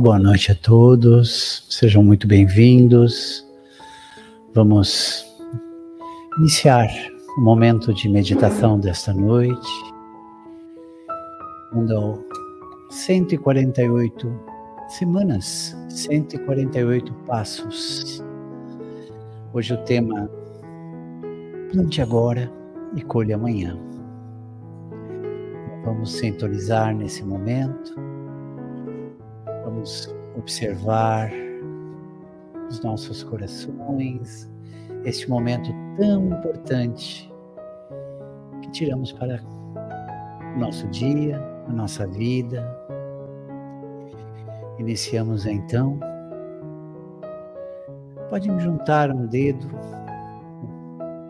Boa noite a todos, sejam muito bem-vindos. Vamos iniciar o momento de meditação desta noite. Andam 148 semanas, 148 passos. Hoje o tema Plante agora e colhe amanhã. Vamos sintonizar nesse momento Vamos observar os nossos corações, este momento tão importante que tiramos para o nosso dia, a nossa vida. Iniciamos então. Pode juntar um dedo,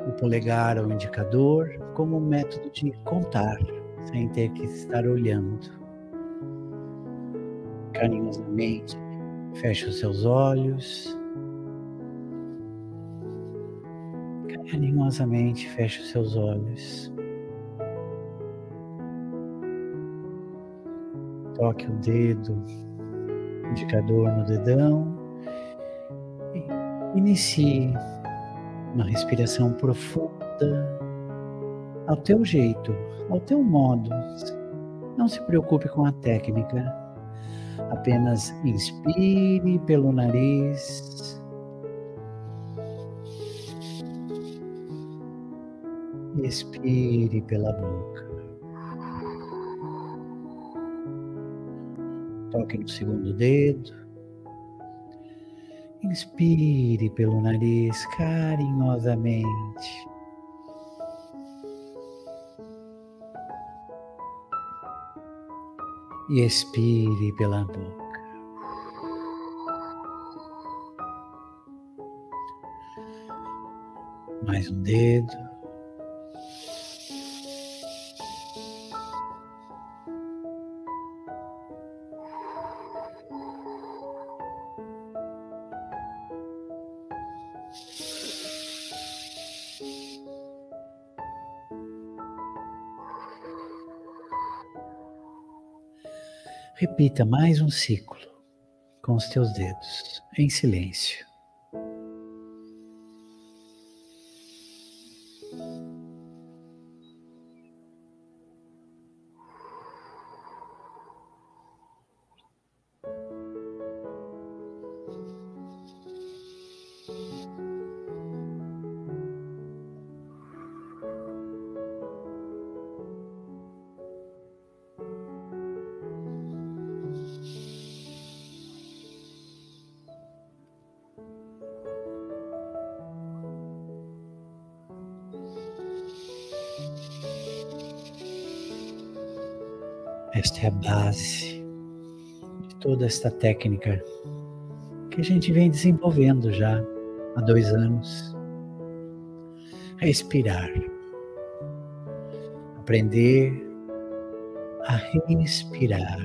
o polegar ao indicador, como um método de contar, sem ter que estar olhando carinhosamente. Feche os seus olhos. Carinhosamente feche os seus olhos. Toque o dedo, indicador no dedão. Inicie uma respiração profunda ao teu jeito, ao teu modo. Não se preocupe com a técnica. Apenas inspire pelo nariz. Expire pela boca. Toque no segundo dedo. Inspire pelo nariz carinhosamente. E expire pela boca. Mais um dedo. Repita mais um ciclo com os teus dedos, em silêncio. Esta é a base de toda esta técnica que a gente vem desenvolvendo já há dois anos. Respirar. Aprender a respirar.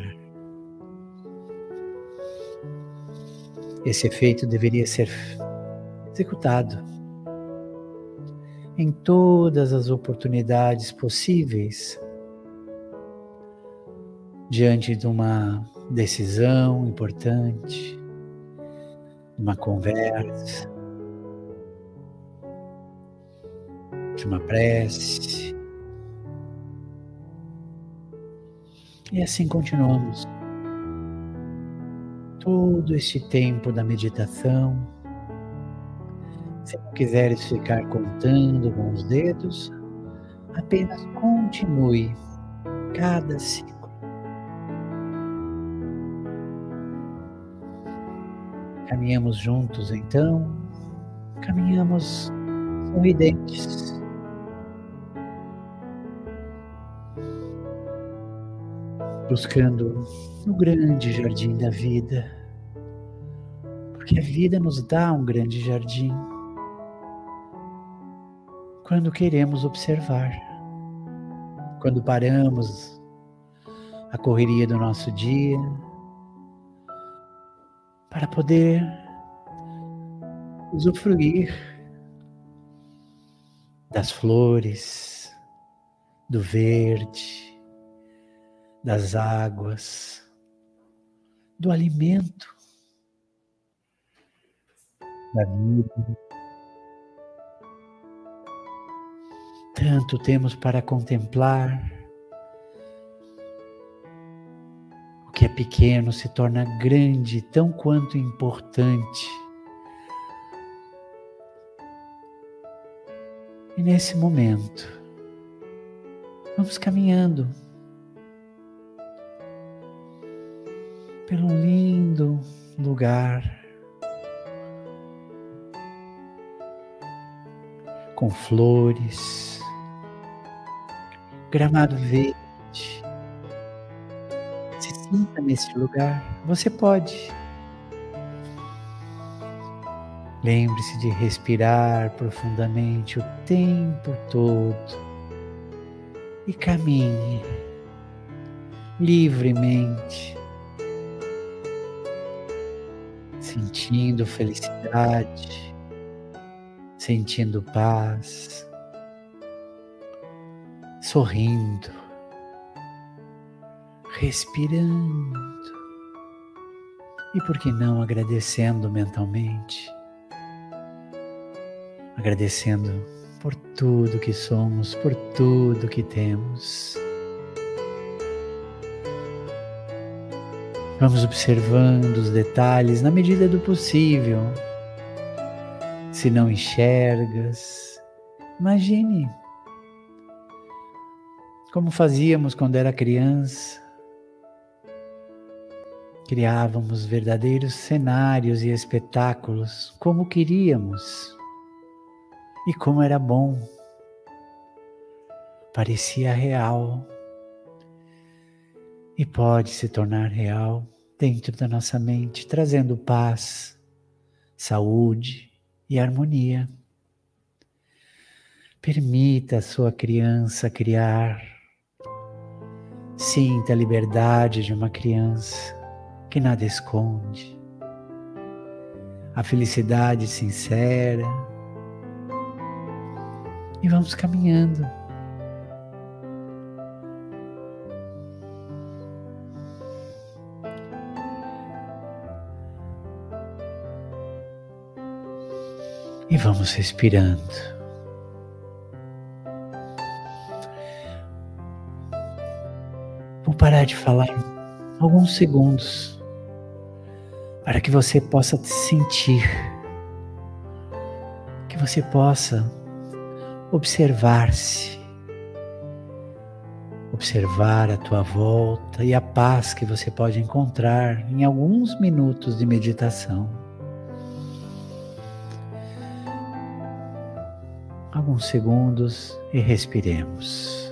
Esse efeito deveria ser executado em todas as oportunidades possíveis diante de uma decisão importante, de uma conversa, de uma prece. E assim continuamos. Todo este tempo da meditação. Se não quiseres ficar contando com os dedos, apenas continue cada ciclo Caminhamos juntos então, caminhamos sorridentes. Buscando o grande jardim da vida, porque a vida nos dá um grande jardim quando queremos observar, quando paramos a correria do nosso dia para poder usufruir das flores, do verde, das águas, do alimento da vida. Tanto temos para contemplar. Pequeno se torna grande, tão quanto importante. E nesse momento, vamos caminhando pelo lindo lugar com flores, gramado verde. Sinta nesse lugar, você pode. Lembre-se de respirar profundamente o tempo todo. E caminhe livremente, sentindo felicidade, sentindo paz, sorrindo, respirando e, por que não, agradecendo mentalmente agradecendo por tudo que somos, por tudo que temos. Vamos observando os detalhes na medida do possível. Se não enxergas, imagine como fazíamos quando era criança. Criávamos verdadeiros cenários e espetáculos como queríamos. E como era bom, parecia real e pode se tornar real dentro da nossa mente, trazendo paz, saúde e harmonia. Permita a sua criança criar. Sinta a liberdade de uma criança que nada esconde. A felicidade sincera e vamos caminhando. E vamos respirando. Vou parar de falar alguns segundos para que você possa sentir, que você possa observar-se, observar a tua volta e a paz que você pode encontrar em alguns minutos de meditação. Alguns segundos e respiremos.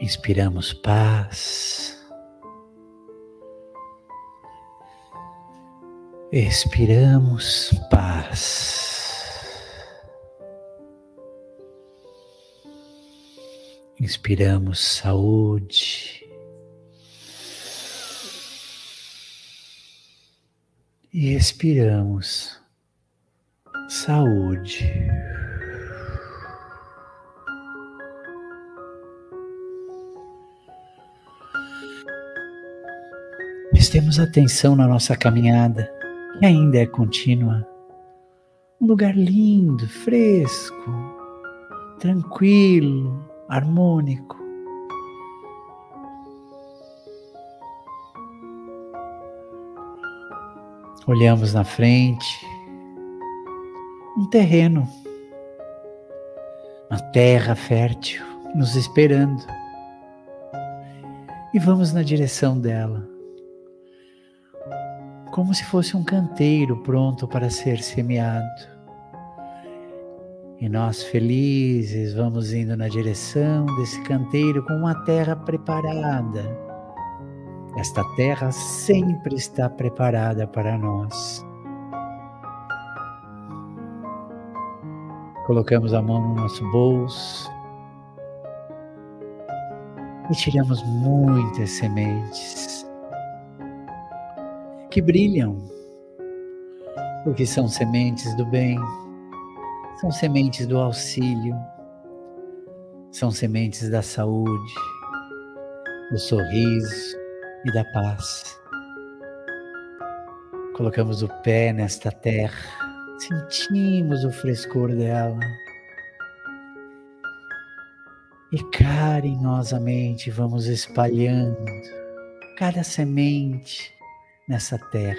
Inspiramos paz. Expiramos paz. Inspiramos saúde. E expiramos saúde. Prestemos atenção na nossa caminhada, que ainda é contínua. Um lugar lindo, fresco, tranquilo, harmônico. Olhamos na frente, um terreno, uma terra fértil nos esperando. E vamos na direção dela, como se fosse um canteiro pronto para ser semeado. E nós felizes vamos indo na direção desse canteiro com uma terra preparada. Esta terra sempre está preparada para nós. Colocamos a mão no nosso bolso e tiramos muitas sementes que brilham, porque são sementes do bem, são sementes do auxílio, são sementes da saúde, do sorriso e da paz. Colocamos o pé nesta terra, sentimos o frescor dela e carinhosamente vamos espalhando cada semente nessa terra.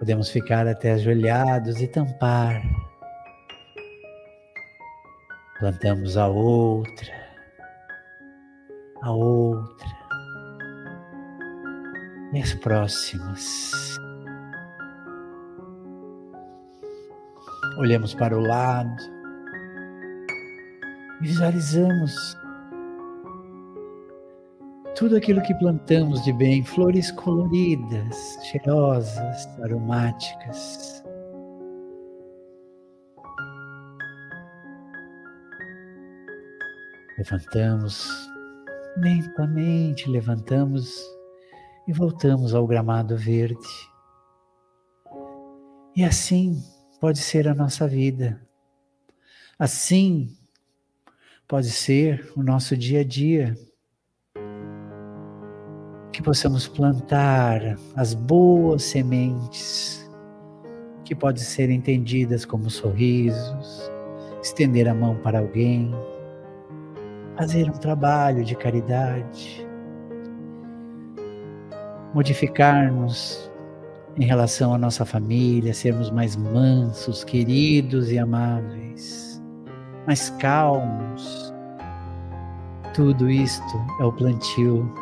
Podemos ficar até ajoelhados e tampar. Plantamos a outra, a outra e as próximas. Olhamos para o lado, visualizamos tudo aquilo que plantamos de bem, flores coloridas, cheirosas, aromáticas. Levantamos, lentamente levantamos e voltamos ao gramado verde. E assim pode ser a nossa vida. Assim pode ser o nosso dia a dia que possamos plantar as boas sementes que podem ser entendidas como sorrisos, estender a mão para alguém, fazer um trabalho de caridade, modificar-nos em relação à nossa família, sermos mais mansos, queridos e amáveis, mais calmos. Tudo isto é o plantio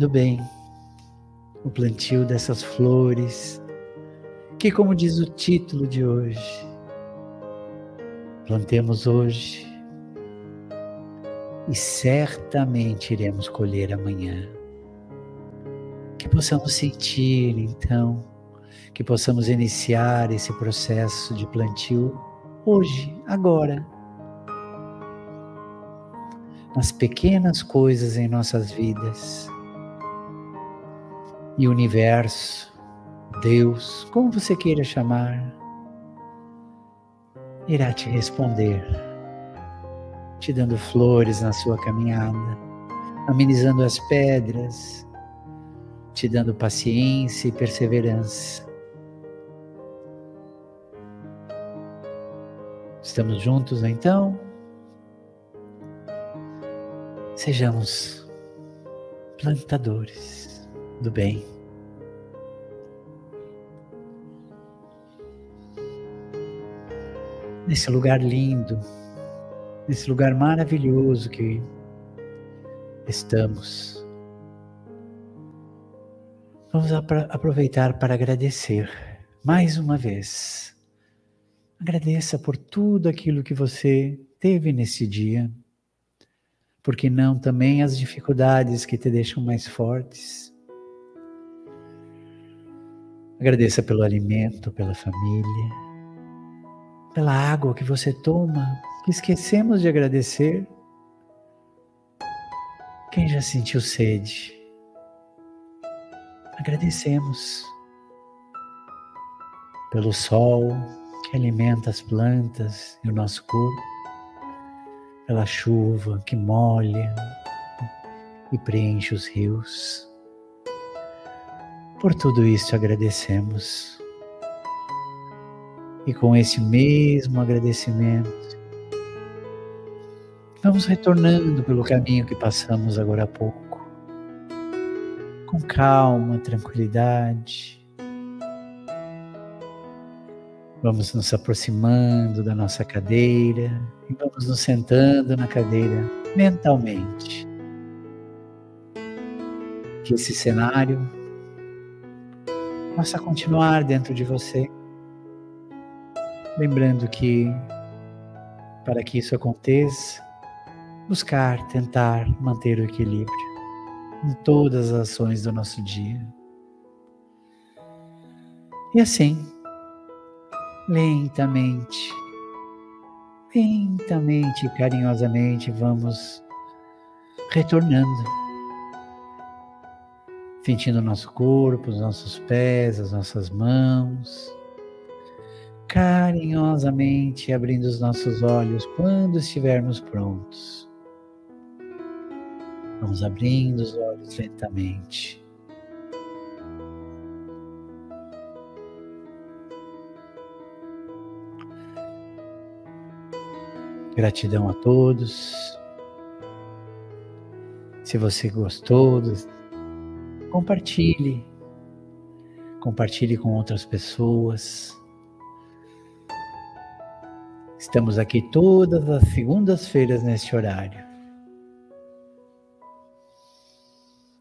do bem, o plantio dessas flores, que, como diz o título de hoje, plantemos hoje e certamente iremos colher amanhã. Que possamos sentir, então, que possamos iniciar esse processo de plantio hoje, agora, nas pequenas coisas em nossas vidas e universo, Deus, como você queira chamar, irá te responder, te dando flores na sua caminhada, amenizando as pedras, te dando paciência e perseverança. Estamos juntos então? Sejamos plantadores do bem. Nesse lugar lindo, nesse lugar maravilhoso que estamos. Vamos aproveitar para agradecer mais uma vez. Agradeça por tudo aquilo que você teve nesse dia, porque não também as dificuldades que te deixam mais fortes Agradeça pelo alimento, pela família, pela água que você toma, que esquecemos de agradecer. Quem já sentiu sede? Agradecemos pelo sol que alimenta as plantas e o nosso corpo, pela chuva que molha e preenche os rios. Por tudo isso agradecemos. E com esse mesmo agradecimento, vamos retornando pelo caminho que passamos agora há pouco, com calma, tranquilidade. Vamos nos aproximando da nossa cadeira e vamos nos sentando na cadeira mentalmente que esse cenário possa continuar dentro de você. Lembrando que, para que isso aconteça, buscar, tentar manter o equilíbrio em todas as ações do nosso dia. E assim, lentamente, lentamente e carinhosamente vamos retornando, sentindo o nosso corpo, os nossos pés, as nossas mãos, carinhosamente abrindo os nossos olhos quando estivermos prontos. Vamos abrindo os olhos lentamente. Gratidão a todos. Se você gostou, compartilhe. Compartilhe com outras pessoas. Estamos aqui todas as segundas-feiras neste horário.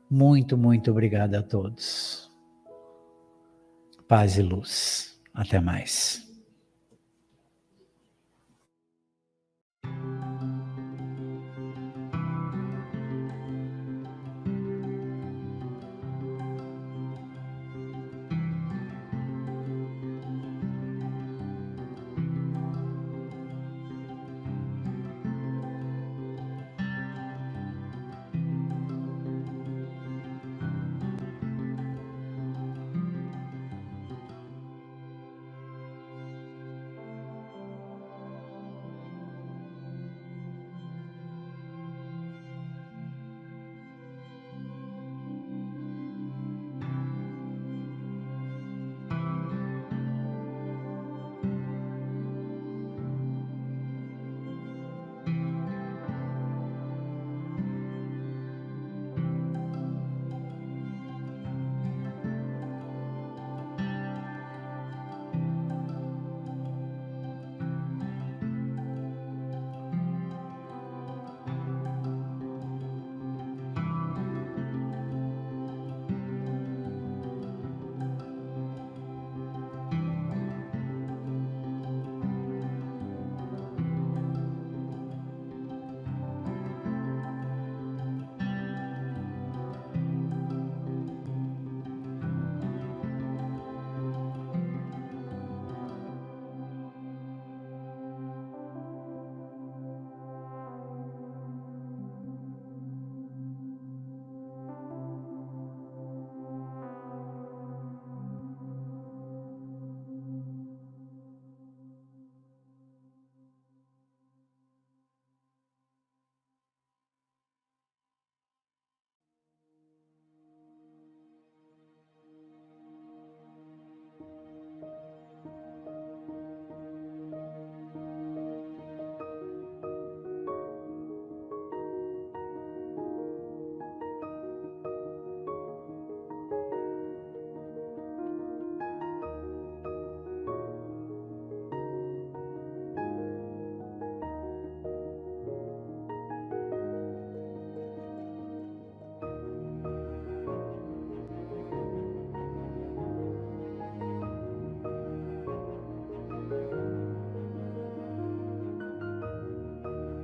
Muito, muito obrigado a todos. Paz e luz. Até mais.